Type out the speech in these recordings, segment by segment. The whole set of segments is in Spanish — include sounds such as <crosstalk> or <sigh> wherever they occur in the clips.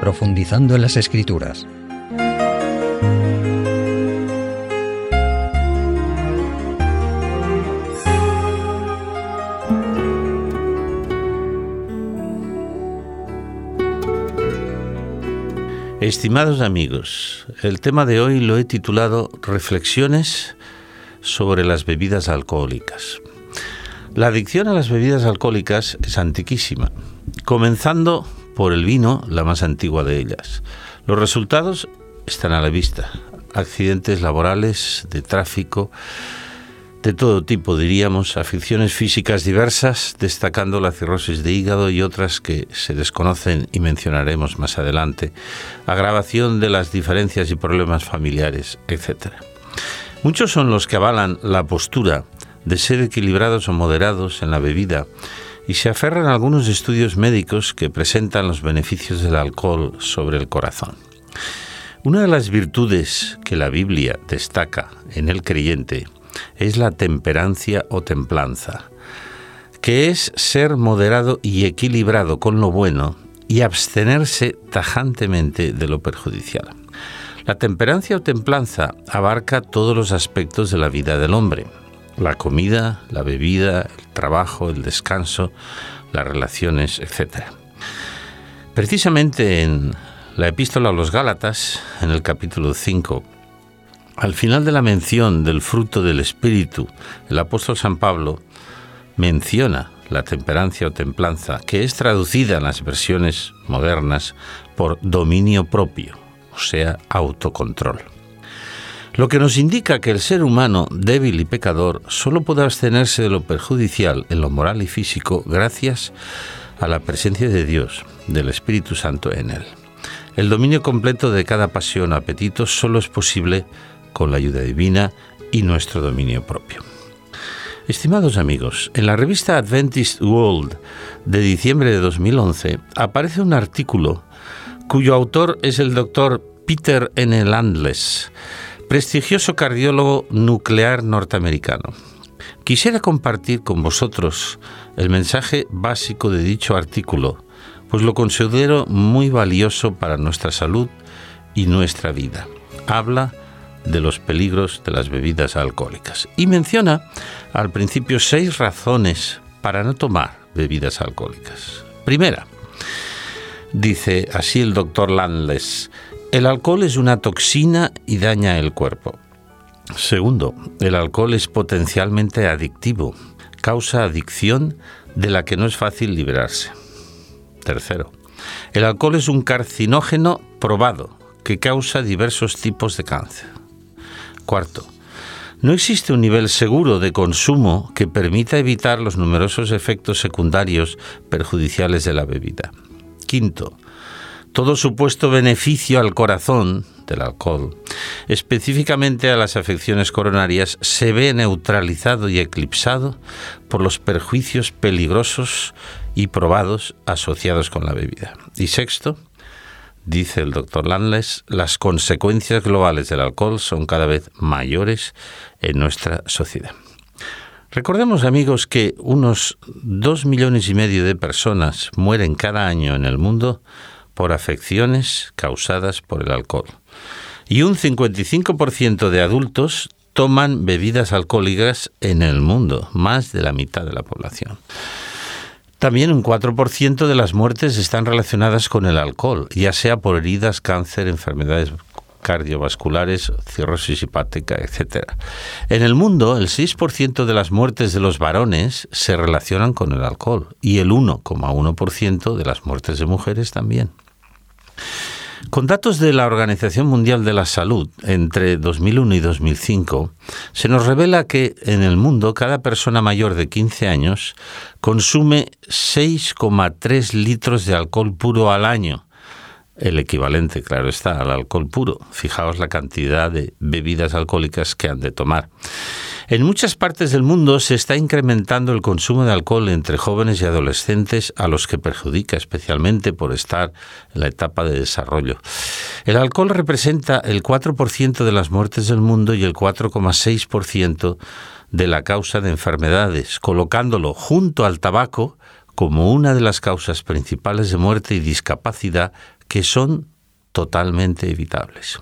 profundizando en las escrituras. Estimados amigos, el tema de hoy lo he titulado Reflexiones sobre las bebidas alcohólicas. La adicción a las bebidas alcohólicas es antiquísima, comenzando por el vino, la más antigua de ellas. Los resultados están a la vista. Accidentes laborales, de tráfico, de todo tipo, diríamos, aficiones físicas diversas, destacando la cirrosis de hígado y otras que se desconocen y mencionaremos más adelante, agravación de las diferencias y problemas familiares, etc. Muchos son los que avalan la postura de ser equilibrados o moderados en la bebida y se aferran a algunos estudios médicos que presentan los beneficios del alcohol sobre el corazón. Una de las virtudes que la Biblia destaca en el creyente es la temperancia o templanza, que es ser moderado y equilibrado con lo bueno y abstenerse tajantemente de lo perjudicial. La temperancia o templanza abarca todos los aspectos de la vida del hombre, la comida, la bebida, el trabajo, el descanso, las relaciones, etc. Precisamente en la epístola a los Gálatas, en el capítulo 5, al final de la mención del fruto del Espíritu, el apóstol San Pablo menciona la temperancia o templanza, que es traducida en las versiones modernas por dominio propio, o sea, autocontrol. Lo que nos indica que el ser humano débil y pecador solo puede abstenerse de lo perjudicial en lo moral y físico gracias a la presencia de Dios, del Espíritu Santo en él. El dominio completo de cada pasión o apetito solo es posible con la ayuda divina y nuestro dominio propio. Estimados amigos, en la revista Adventist World de diciembre de 2011 aparece un artículo cuyo autor es el doctor Peter N. Landless, prestigioso cardiólogo nuclear norteamericano. Quisiera compartir con vosotros el mensaje básico de dicho artículo, pues lo considero muy valioso para nuestra salud y nuestra vida. Habla de los peligros de las bebidas alcohólicas. Y menciona al principio seis razones para no tomar bebidas alcohólicas. Primera, dice así el doctor Landless, el alcohol es una toxina y daña el cuerpo. Segundo, el alcohol es potencialmente adictivo, causa adicción de la que no es fácil liberarse. Tercero, el alcohol es un carcinógeno probado que causa diversos tipos de cáncer. Cuarto, no existe un nivel seguro de consumo que permita evitar los numerosos efectos secundarios perjudiciales de la bebida. Quinto, todo supuesto beneficio al corazón del alcohol, específicamente a las afecciones coronarias, se ve neutralizado y eclipsado por los perjuicios peligrosos y probados asociados con la bebida. Y sexto, dice el doctor Landless, las consecuencias globales del alcohol son cada vez mayores en nuestra sociedad. Recordemos, amigos, que unos dos millones y medio de personas mueren cada año en el mundo por afecciones causadas por el alcohol. Y un 55% de adultos toman bebidas alcohólicas en el mundo, más de la mitad de la población. También un 4% de las muertes están relacionadas con el alcohol, ya sea por heridas, cáncer, enfermedades cardiovasculares, cirrosis hepática, etc. En el mundo, el 6% de las muertes de los varones se relacionan con el alcohol y el 1,1% de las muertes de mujeres también. Con datos de la Organización Mundial de la Salud entre 2001 y 2005, se nos revela que en el mundo cada persona mayor de 15 años consume 6,3 litros de alcohol puro al año. El equivalente, claro está, al alcohol puro. Fijaos la cantidad de bebidas alcohólicas que han de tomar. En muchas partes del mundo se está incrementando el consumo de alcohol entre jóvenes y adolescentes a los que perjudica especialmente por estar en la etapa de desarrollo. El alcohol representa el 4% de las muertes del mundo y el 4,6% de la causa de enfermedades, colocándolo junto al tabaco como una de las causas principales de muerte y discapacidad que son totalmente evitables.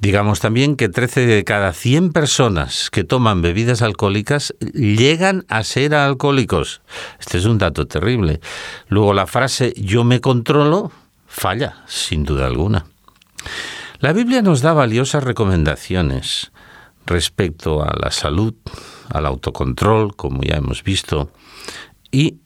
Digamos también que 13 de cada 100 personas que toman bebidas alcohólicas llegan a ser alcohólicos. Este es un dato terrible. Luego la frase yo me controlo falla, sin duda alguna. La Biblia nos da valiosas recomendaciones respecto a la salud, al autocontrol, como ya hemos visto, y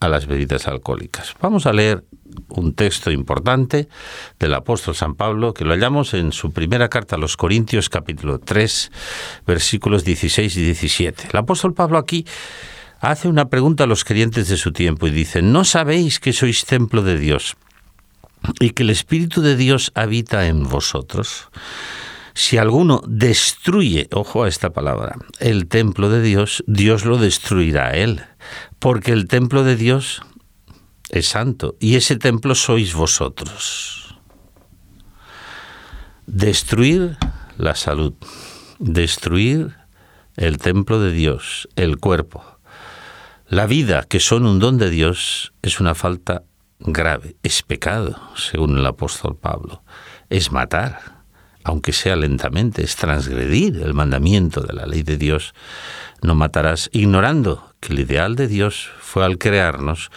a las bebidas alcohólicas. Vamos a leer un texto importante del apóstol San Pablo que lo hallamos en su primera carta a los Corintios capítulo 3 versículos 16 y 17. El apóstol Pablo aquí hace una pregunta a los creyentes de su tiempo y dice, ¿no sabéis que sois templo de Dios y que el Espíritu de Dios habita en vosotros? Si alguno destruye, ojo a esta palabra, el templo de Dios, Dios lo destruirá a él, porque el templo de Dios es santo y ese templo sois vosotros. Destruir la salud, destruir el templo de Dios, el cuerpo, la vida, que son un don de Dios, es una falta grave, es pecado, según el apóstol Pablo, es matar aunque sea lentamente, es transgredir el mandamiento de la ley de Dios. No matarás, ignorando que el ideal de Dios fue al crearnos,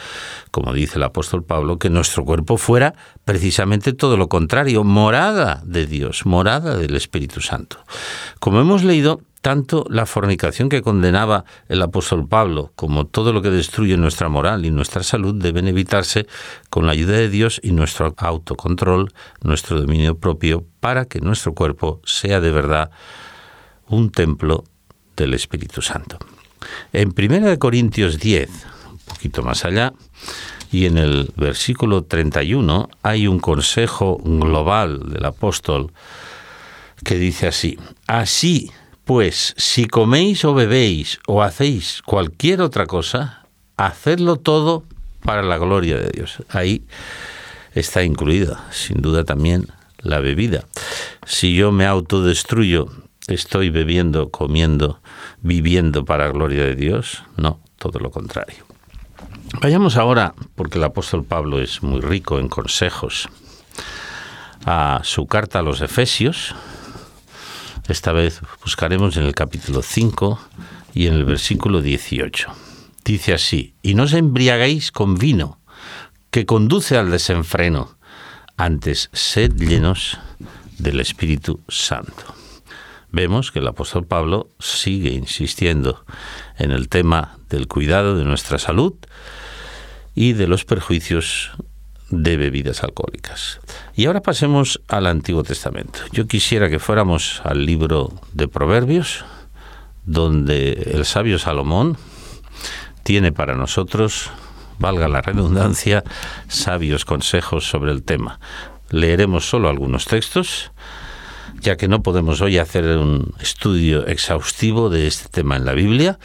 como dice el apóstol Pablo, que nuestro cuerpo fuera precisamente todo lo contrario, morada de Dios, morada del Espíritu Santo. Como hemos leído, tanto la fornicación que condenaba el apóstol Pablo como todo lo que destruye nuestra moral y nuestra salud deben evitarse con la ayuda de Dios y nuestro autocontrol, nuestro dominio propio, para que nuestro cuerpo sea de verdad un templo del Espíritu Santo. En 1 Corintios 10, un poquito más allá, y en el versículo 31 hay un consejo global del apóstol que dice así, así pues si coméis o bebéis o hacéis cualquier otra cosa, hacedlo todo para la gloria de Dios. Ahí está incluida, sin duda también, la bebida. Si yo me autodestruyo, estoy bebiendo, comiendo, viviendo para la gloria de Dios. No, todo lo contrario. Vayamos ahora, porque el apóstol Pablo es muy rico en consejos, a su carta a los Efesios, esta vez buscaremos en el capítulo 5 y en el versículo 18. Dice así, y no os embriagáis con vino, que conduce al desenfreno, antes sed llenos del Espíritu Santo. Vemos que el apóstol Pablo sigue insistiendo en el tema del cuidado de nuestra salud y de los perjuicios de bebidas alcohólicas. Y ahora pasemos al Antiguo Testamento. Yo quisiera que fuéramos al libro de Proverbios, donde el sabio Salomón tiene para nosotros, valga la redundancia, sabios consejos sobre el tema. Leeremos solo algunos textos, ya que no podemos hoy hacer un estudio exhaustivo de este tema en la Biblia,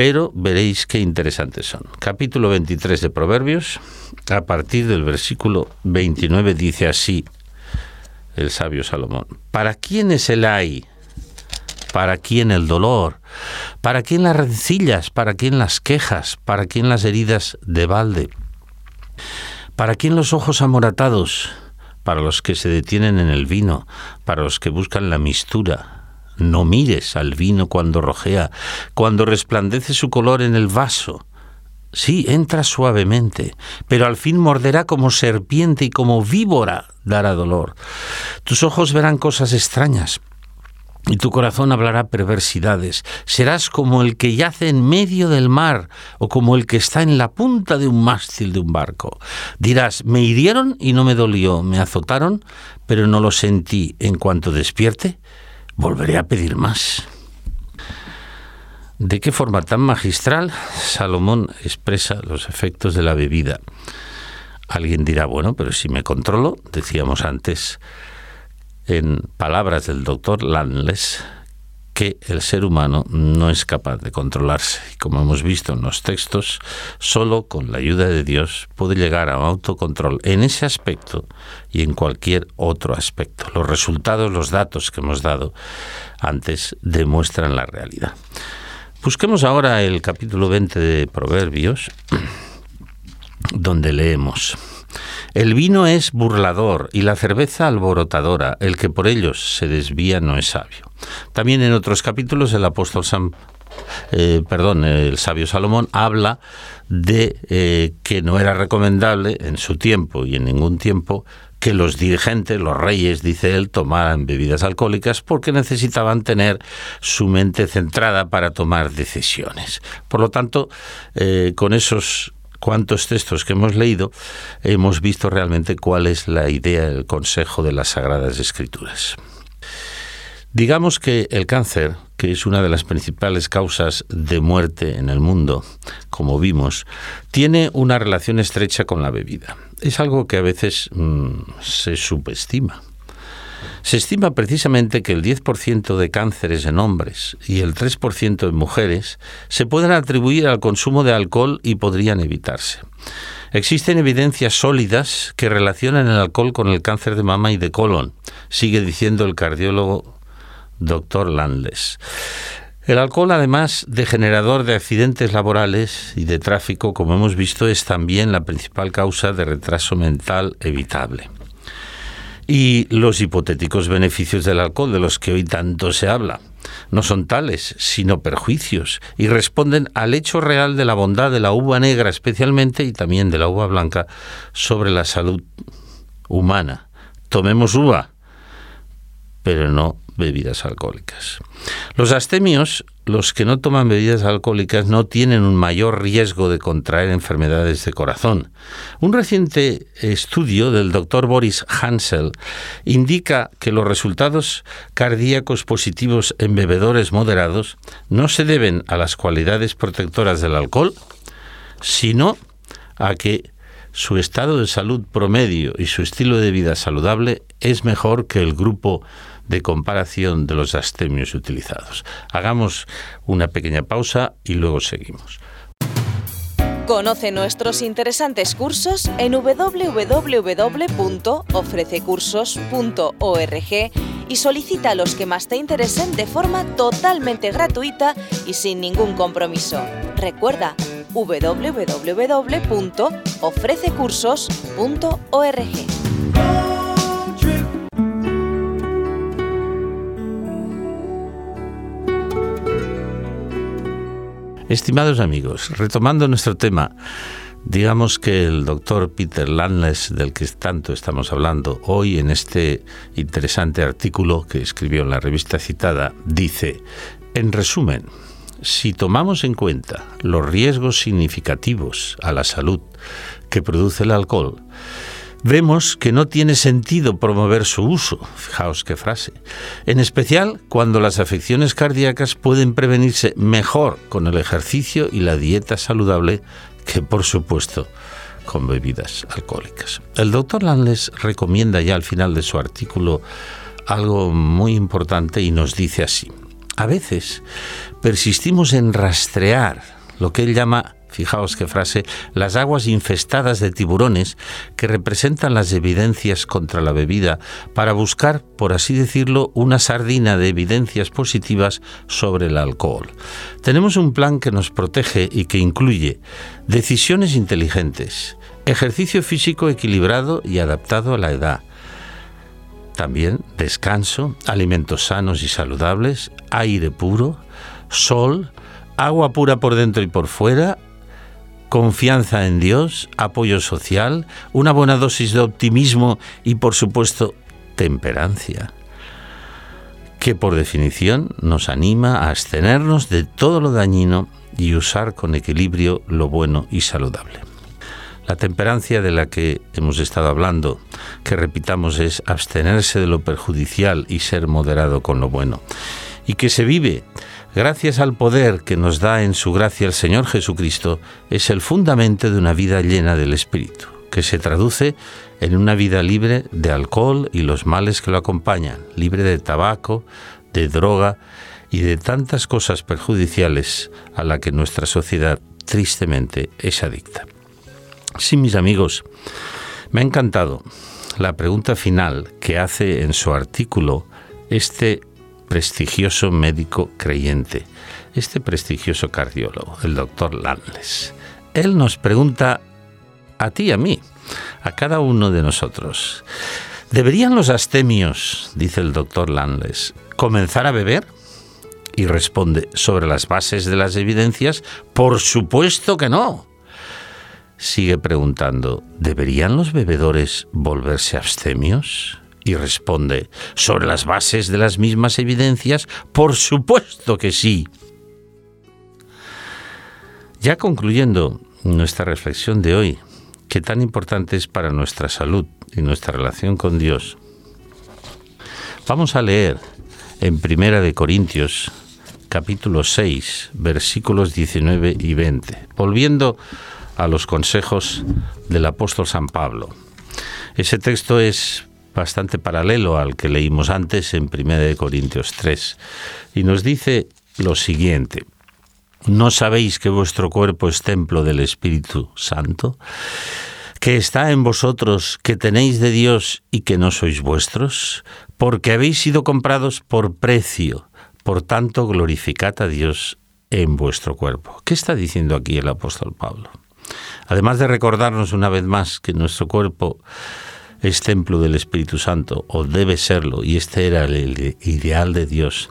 pero veréis qué interesantes son. Capítulo 23 de Proverbios, a partir del versículo 29 dice así el sabio Salomón, ¿para quién es el ay? ¿Para quién el dolor? ¿Para quién las rencillas? ¿Para quién las quejas? ¿Para quién las heridas de balde? ¿Para quién los ojos amoratados? Para los que se detienen en el vino, para los que buscan la mistura, no mires al vino cuando rojea, cuando resplandece su color en el vaso. Sí, entra suavemente, pero al fin morderá como serpiente y como víbora dará dolor. Tus ojos verán cosas extrañas, y tu corazón hablará perversidades. Serás como el que yace en medio del mar o como el que está en la punta de un mástil de un barco. Dirás, me hirieron y no me dolió, me azotaron, pero no lo sentí. En cuanto despierte, volveré a pedir más. ¿De qué forma tan magistral Salomón expresa los efectos de la bebida? Alguien dirá, bueno, pero si me controlo, decíamos antes, en palabras del doctor Landles, que el ser humano no es capaz de controlarse. Y como hemos visto en los textos, solo con la ayuda de Dios puede llegar a un autocontrol en ese aspecto y en cualquier otro aspecto. Los resultados, los datos que hemos dado antes demuestran la realidad. Busquemos ahora el capítulo 20 de Proverbios, <clears throat> donde leemos, El vino es burlador y la cerveza alborotadora. El que por ellos se desvía no es sabio. También en otros capítulos el apóstol San eh, perdón, el sabio Salomón habla de eh, que no era recomendable en su tiempo y en ningún tiempo que los dirigentes, los reyes, dice él, tomaran bebidas alcohólicas porque necesitaban tener su mente centrada para tomar decisiones. Por lo tanto, eh, con esos cuantos textos que hemos leído, hemos visto realmente cuál es la idea, el consejo de las Sagradas Escrituras. Digamos que el cáncer, que es una de las principales causas de muerte en el mundo, como vimos, tiene una relación estrecha con la bebida. Es algo que a veces mm, se subestima. Se estima precisamente que el 10% de cánceres en hombres y el 3% en mujeres se pueden atribuir al consumo de alcohol y podrían evitarse. Existen evidencias sólidas que relacionan el alcohol con el cáncer de mama y de colon, sigue diciendo el cardiólogo Dr. Landles. El alcohol, además de generador de accidentes laborales y de tráfico, como hemos visto, es también la principal causa de retraso mental evitable. Y los hipotéticos beneficios del alcohol, de los que hoy tanto se habla, no son tales, sino perjuicios, y responden al hecho real de la bondad de la uva negra especialmente y también de la uva blanca sobre la salud humana. Tomemos uva, pero no bebidas alcohólicas. Los astemios, los que no toman bebidas alcohólicas, no tienen un mayor riesgo de contraer enfermedades de corazón. Un reciente estudio del doctor Boris Hansel indica que los resultados cardíacos positivos en bebedores moderados no se deben a las cualidades protectoras del alcohol, sino a que su estado de salud promedio y su estilo de vida saludable es mejor que el grupo de comparación de los astemios utilizados. Hagamos una pequeña pausa y luego seguimos. Conoce nuestros interesantes cursos en www.ofrececursos.org y solicita los que más te interesen de forma totalmente gratuita y sin ningún compromiso. Recuerda www.ofrececursos.org. Estimados amigos, retomando nuestro tema, digamos que el doctor Peter Landles, del que tanto estamos hablando hoy en este interesante artículo que escribió en la revista citada, dice, en resumen, si tomamos en cuenta los riesgos significativos a la salud que produce el alcohol, vemos que no tiene sentido promover su uso. Fijaos qué frase. En especial cuando las afecciones cardíacas pueden prevenirse mejor con el ejercicio y la dieta saludable que, por supuesto, con bebidas alcohólicas. El doctor Lanles recomienda ya al final de su artículo algo muy importante y nos dice así. A veces persistimos en rastrear lo que él llama fijaos qué frase, las aguas infestadas de tiburones que representan las evidencias contra la bebida para buscar, por así decirlo, una sardina de evidencias positivas sobre el alcohol. Tenemos un plan que nos protege y que incluye decisiones inteligentes, ejercicio físico equilibrado y adaptado a la edad, también descanso, alimentos sanos y saludables, aire puro, sol, agua pura por dentro y por fuera, confianza en Dios, apoyo social, una buena dosis de optimismo y por supuesto temperancia, que por definición nos anima a abstenernos de todo lo dañino y usar con equilibrio lo bueno y saludable. La temperancia de la que hemos estado hablando, que repitamos, es abstenerse de lo perjudicial y ser moderado con lo bueno, y que se vive gracias al poder que nos da en su gracia el Señor Jesucristo, es el fundamento de una vida llena del Espíritu, que se traduce en una vida libre de alcohol y los males que lo acompañan, libre de tabaco, de droga y de tantas cosas perjudiciales a la que nuestra sociedad tristemente es adicta. Sí, mis amigos, me ha encantado la pregunta final que hace en su artículo este prestigioso médico creyente, este prestigioso cardiólogo, el doctor Landles. Él nos pregunta a ti y a mí, a cada uno de nosotros. ¿Deberían los astemios, dice el doctor Landles, comenzar a beber? Y responde, sobre las bases de las evidencias, por supuesto que no. Sigue preguntando, ¿deberían los bebedores volverse abstemios? Y responde, sobre las bases de las mismas evidencias, por supuesto que sí. Ya concluyendo nuestra reflexión de hoy, que tan importante es para nuestra salud y nuestra relación con Dios, vamos a leer en Primera de Corintios capítulo 6, versículos 19 y 20, volviendo a los consejos del apóstol San Pablo. Ese texto es bastante paralelo al que leímos antes en 1 Corintios 3 y nos dice lo siguiente. ¿No sabéis que vuestro cuerpo es templo del Espíritu Santo? que está en vosotros, que tenéis de Dios y que no sois vuestros, porque habéis sido comprados por precio. Por tanto, glorificad a Dios en vuestro cuerpo. ¿Qué está diciendo aquí el apóstol Pablo? Además de recordarnos una vez más que nuestro cuerpo es templo del Espíritu Santo, o debe serlo, y este era el ideal de Dios,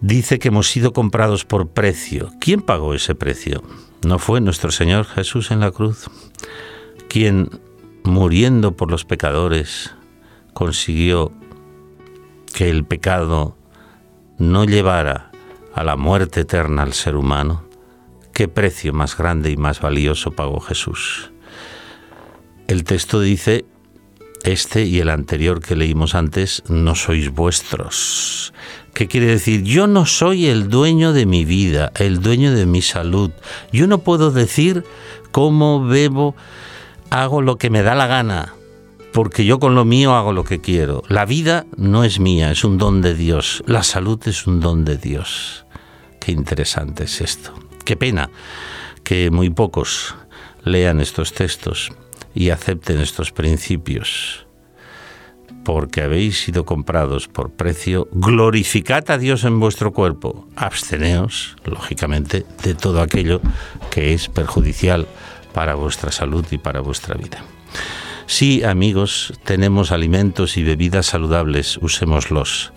dice que hemos sido comprados por precio. ¿Quién pagó ese precio? ¿No fue nuestro Señor Jesús en la cruz? Quien, muriendo por los pecadores, consiguió que el pecado no llevara a la muerte eterna al ser humano. ¿Qué precio más grande y más valioso pagó Jesús? El texto dice, este y el anterior que leímos antes, no sois vuestros. ¿Qué quiere decir? Yo no soy el dueño de mi vida, el dueño de mi salud. Yo no puedo decir cómo bebo, hago lo que me da la gana, porque yo con lo mío hago lo que quiero. La vida no es mía, es un don de Dios. La salud es un don de Dios. Qué interesante es esto. Qué pena que muy pocos lean estos textos y acepten estos principios porque habéis sido comprados por precio, glorificad a Dios en vuestro cuerpo, absteneos, lógicamente, de todo aquello que es perjudicial para vuestra salud y para vuestra vida. Sí, amigos, tenemos alimentos y bebidas saludables, usémoslos.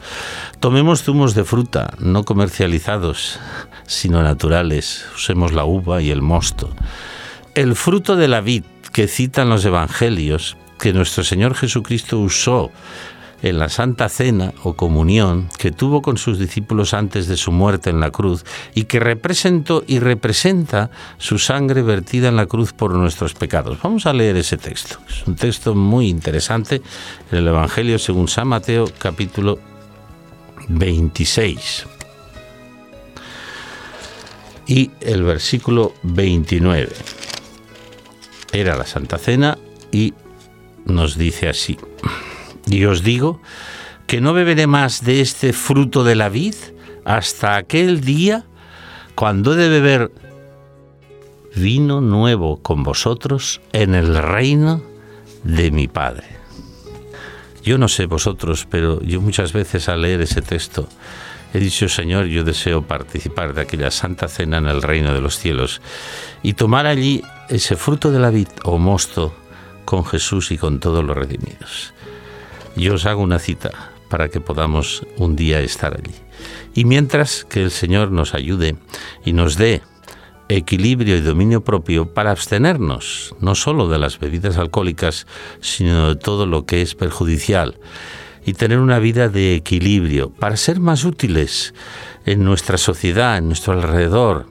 Tomemos zumos de fruta, no comercializados, sino naturales, usemos la uva y el mosto. El fruto de la vid que citan los evangelios que nuestro Señor Jesucristo usó en la Santa Cena o comunión que tuvo con sus discípulos antes de su muerte en la cruz y que representó y representa su sangre vertida en la cruz por nuestros pecados. Vamos a leer ese texto. Es un texto muy interesante en el Evangelio según San Mateo capítulo 26 y el versículo 29. Era la Santa Cena y nos dice así, y os digo que no beberé más de este fruto de la vid hasta aquel día cuando he de beber vino nuevo con vosotros en el reino de mi Padre. Yo no sé vosotros, pero yo muchas veces al leer ese texto he dicho, Señor, yo deseo participar de aquella santa cena en el reino de los cielos y tomar allí ese fruto de la vid o mosto con Jesús y con todos los redimidos. Yo os hago una cita para que podamos un día estar allí. Y mientras que el Señor nos ayude y nos dé equilibrio y dominio propio para abstenernos no solo de las bebidas alcohólicas, sino de todo lo que es perjudicial y tener una vida de equilibrio para ser más útiles en nuestra sociedad, en nuestro alrededor,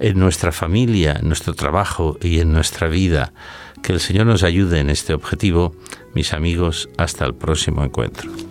en nuestra familia, en nuestro trabajo y en nuestra vida que el Señor nos ayude en este objetivo, mis amigos, hasta el próximo encuentro.